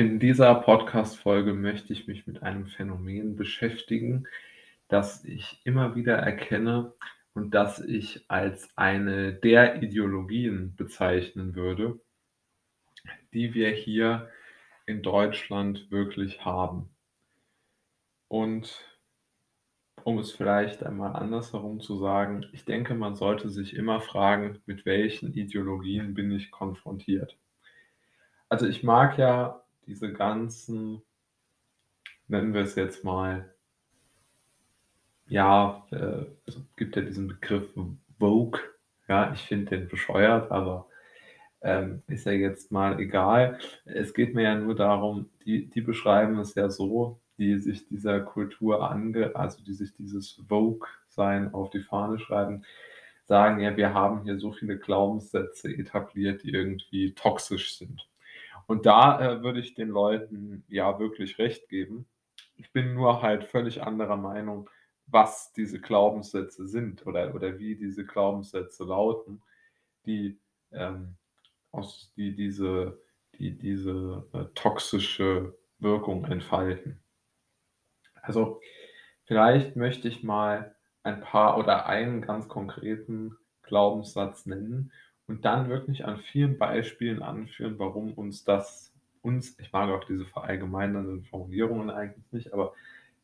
In dieser Podcast-Folge möchte ich mich mit einem Phänomen beschäftigen, das ich immer wieder erkenne und das ich als eine der Ideologien bezeichnen würde, die wir hier in Deutschland wirklich haben. Und um es vielleicht einmal andersherum zu sagen, ich denke, man sollte sich immer fragen, mit welchen Ideologien bin ich konfrontiert. Also ich mag ja diese ganzen, nennen wir es jetzt mal, ja, äh, es gibt ja diesen Begriff Vogue. Ja, ich finde den bescheuert, aber ähm, ist ja jetzt mal egal. Es geht mir ja nur darum, die, die beschreiben es ja so, die sich dieser Kultur ange, also die sich dieses Vogue-Sein auf die Fahne schreiben, sagen ja, wir haben hier so viele Glaubenssätze etabliert, die irgendwie toxisch sind. Und da äh, würde ich den Leuten ja wirklich recht geben. Ich bin nur halt völlig anderer Meinung, was diese Glaubenssätze sind oder, oder wie diese Glaubenssätze lauten, die, ähm, aus, die diese, die diese äh, toxische Wirkung entfalten. Also vielleicht möchte ich mal ein paar oder einen ganz konkreten Glaubenssatz nennen und dann wirklich an vielen Beispielen anführen, warum uns das, uns, ich mag auch diese verallgemeinernden Formulierungen eigentlich nicht, aber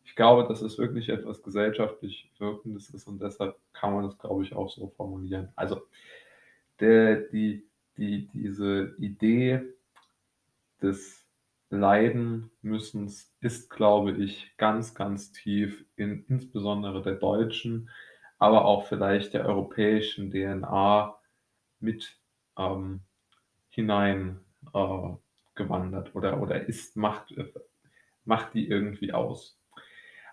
ich glaube, dass es wirklich etwas gesellschaftlich Wirkendes ist und deshalb kann man das, glaube ich, auch so formulieren. Also der, die, die, diese Idee des Leiden müssens ist, glaube ich, ganz, ganz tief in insbesondere der deutschen, aber auch vielleicht der europäischen DNA mit ähm, hinein äh, gewandert oder, oder ist, macht, äh, macht die irgendwie aus.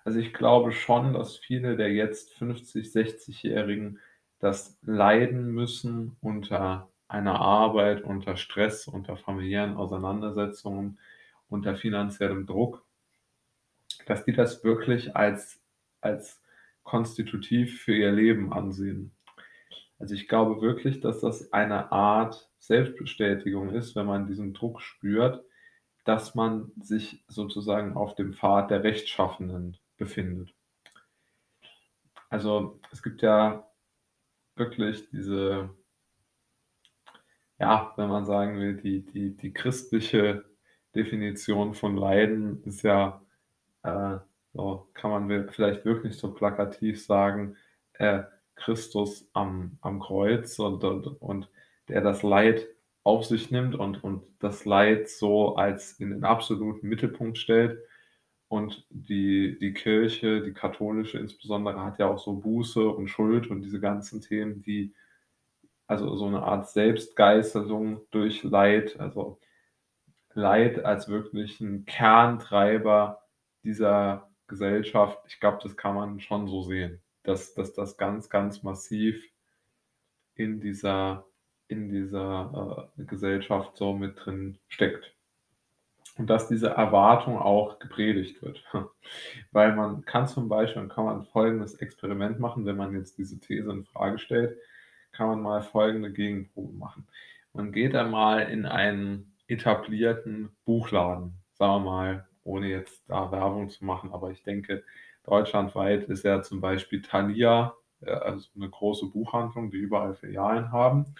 Also ich glaube schon, dass viele der jetzt 50, 60-Jährigen das leiden müssen unter einer Arbeit, unter Stress, unter familiären Auseinandersetzungen, unter finanziellem Druck, dass die das wirklich als, als konstitutiv für ihr Leben ansehen. Also ich glaube wirklich, dass das eine Art Selbstbestätigung ist, wenn man diesen Druck spürt, dass man sich sozusagen auf dem Pfad der Rechtschaffenen befindet. Also es gibt ja wirklich diese, ja, wenn man sagen will, die, die, die christliche Definition von Leiden ist ja, äh, so kann man vielleicht wirklich so plakativ sagen, äh, Christus am, am Kreuz und, und, und der das Leid auf sich nimmt und, und das Leid so als in den absoluten Mittelpunkt stellt. Und die, die Kirche, die katholische insbesondere, hat ja auch so Buße und Schuld und diese ganzen Themen, die also so eine Art Selbstgeißelung durch Leid, also Leid als wirklich ein Kerntreiber dieser Gesellschaft. Ich glaube, das kann man schon so sehen dass, dass das ganz, ganz massiv in dieser, in dieser äh, Gesellschaft so mit drin steckt. Und dass diese Erwartung auch gepredigt wird. Weil man kann zum Beispiel, kann man folgendes Experiment machen, wenn man jetzt diese These in Frage stellt, kann man mal folgende Gegenprobe machen. Man geht einmal in einen etablierten Buchladen, sagen wir mal, ohne jetzt da Werbung zu machen, aber ich denke, Deutschlandweit ist ja zum Beispiel Thalia, äh, also eine große Buchhandlung, die überall Filialen haben.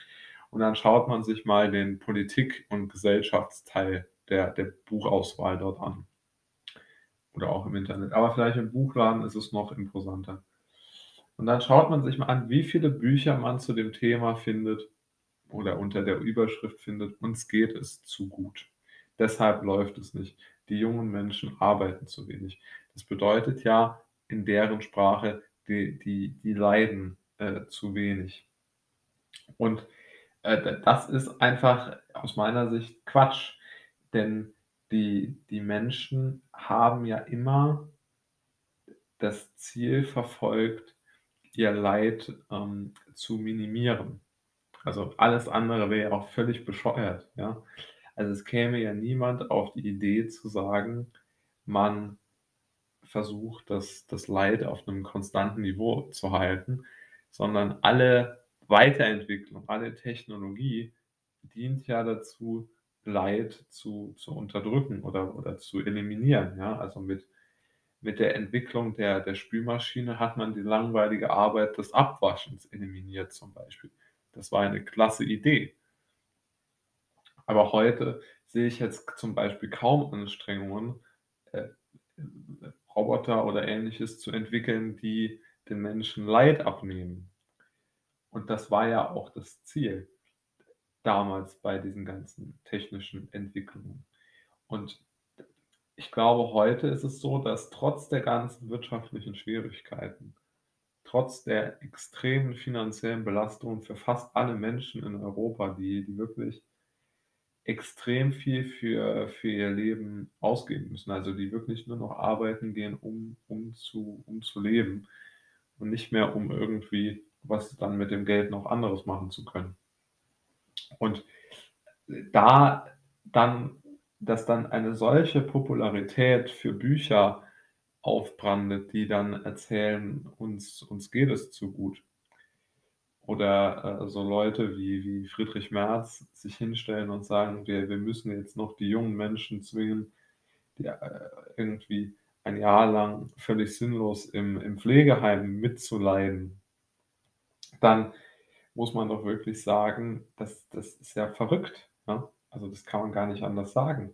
Und dann schaut man sich mal den Politik- und Gesellschaftsteil der, der Buchauswahl dort an. Oder auch im Internet. Aber vielleicht im Buchladen ist es noch imposanter. Und dann schaut man sich mal an, wie viele Bücher man zu dem Thema findet oder unter der Überschrift findet, uns geht es zu gut. Deshalb läuft es nicht. Die jungen Menschen arbeiten zu wenig. Das bedeutet ja in deren Sprache, die, die, die leiden äh, zu wenig. Und äh, das ist einfach aus meiner Sicht Quatsch, denn die, die Menschen haben ja immer das Ziel verfolgt, ihr Leid ähm, zu minimieren. Also alles andere wäre ja auch völlig bescheuert. Ja? Also es käme ja niemand auf die Idee zu sagen, man versucht, das, das Leid auf einem konstanten Niveau zu halten, sondern alle Weiterentwicklung, alle Technologie dient ja dazu, Leid zu zu unterdrücken oder oder zu eliminieren, ja? Also, mit mit der Entwicklung der der Spülmaschine hat man die langweilige Arbeit des Abwaschens eliminiert zum Beispiel. Das war eine klasse Idee. Aber heute sehe ich jetzt zum Beispiel kaum Anstrengungen, äh, Roboter oder Ähnliches zu entwickeln, die den Menschen Leid abnehmen. Und das war ja auch das Ziel damals bei diesen ganzen technischen Entwicklungen. Und ich glaube, heute ist es so, dass trotz der ganzen wirtschaftlichen Schwierigkeiten, trotz der extremen finanziellen Belastung für fast alle Menschen in Europa, die die wirklich extrem viel für für ihr Leben ausgeben müssen, also die wirklich nur noch arbeiten gehen, um um zu um zu leben und nicht mehr, um irgendwie was dann mit dem Geld noch anderes machen zu können. Und da dann dass dann eine solche Popularität für Bücher aufbrandet, die dann erzählen: „Uns uns geht es zu gut.“ Oder, äh, so Leute wie wie Friedrich Merz sich hinstellen und sagen: „Wir wir müssen jetzt noch die jungen Menschen zwingen, die, äh, irgendwie ein Jahr lang völlig sinnlos im im Pflegeheim mitzuleiden.“ Dann muss man doch wirklich sagen, das das ist ja verrückt, ne? Also, das kann man gar nicht anders sagen.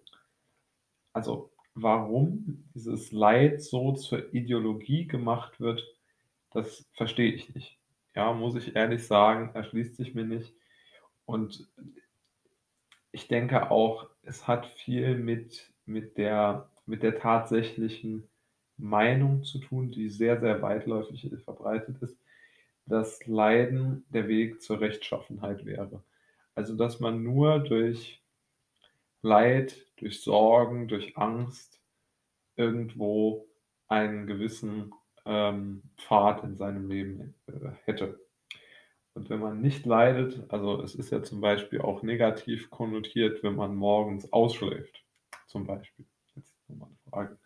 Also, warum dieses Leid so zur Ideologie gemacht wird, das verstehe ich nicht. Ja, muss ich ehrlich sagen, erschließt sich mir nicht. Und ich denke auch, es hat viel mit mit der mit der tatsächlichen Meinung zu tun, die sehr, sehr weitläufig verbreitet ist, dass Leiden der Weg zur Rechtschaffenheit wäre. Also, dass man nur durch Leid, durch Sorgen, durch Angst irgendwo einen gewissen, ähm, Pfad in seinem Leben, äh, hätte. Und wenn man nicht leidet also, es ist ja zum Beispiel auch negativ konnotiert, wenn man morgens ausschläft, zum Beispiel. Jetzt nur mal 'ne Frage.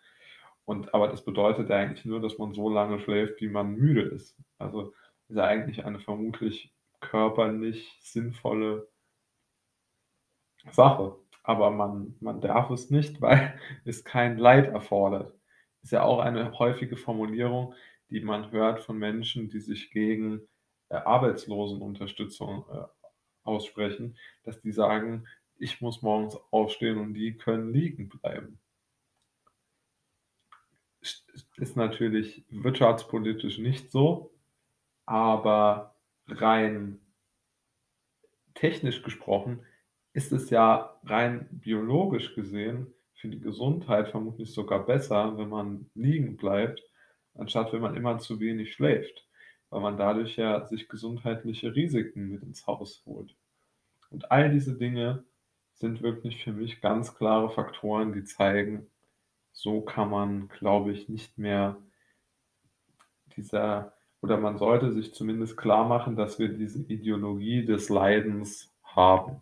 Und aber das bedeutet eigentlich nur, dass man so lange schläft, wie man müde ist. Also, ist ja eigentlich eine vermutlich körperlich sinnvolle Sache. Aber man man darf es nicht, weil es kein Leid erfordert. Ist ja auch eine häufige Formulierung, die man hört von Menschen, die sich gegen, äh, Arbeitslosenunterstützung, äh, aussprechen, dass die sagen: „Ich muss morgens aufstehen und die können liegen bleiben.“ Ist natürlich wirtschaftspolitisch nicht so, aber rein technisch gesprochen ist es ja rein biologisch gesehen für die Gesundheit vermutlich sogar besser, wenn man liegen bleibt, anstatt wenn man immer zu wenig schläft, weil man dadurch ja sich gesundheitliche Risiken mit ins Haus holt. Und all diese Dinge sind wirklich für mich ganz klare Faktoren, die zeigen, so kann man, glaube ich, nicht mehr dieser oder man sollte sich zumindest klarmachen, dass wir diese Ideologie des Leidens haben.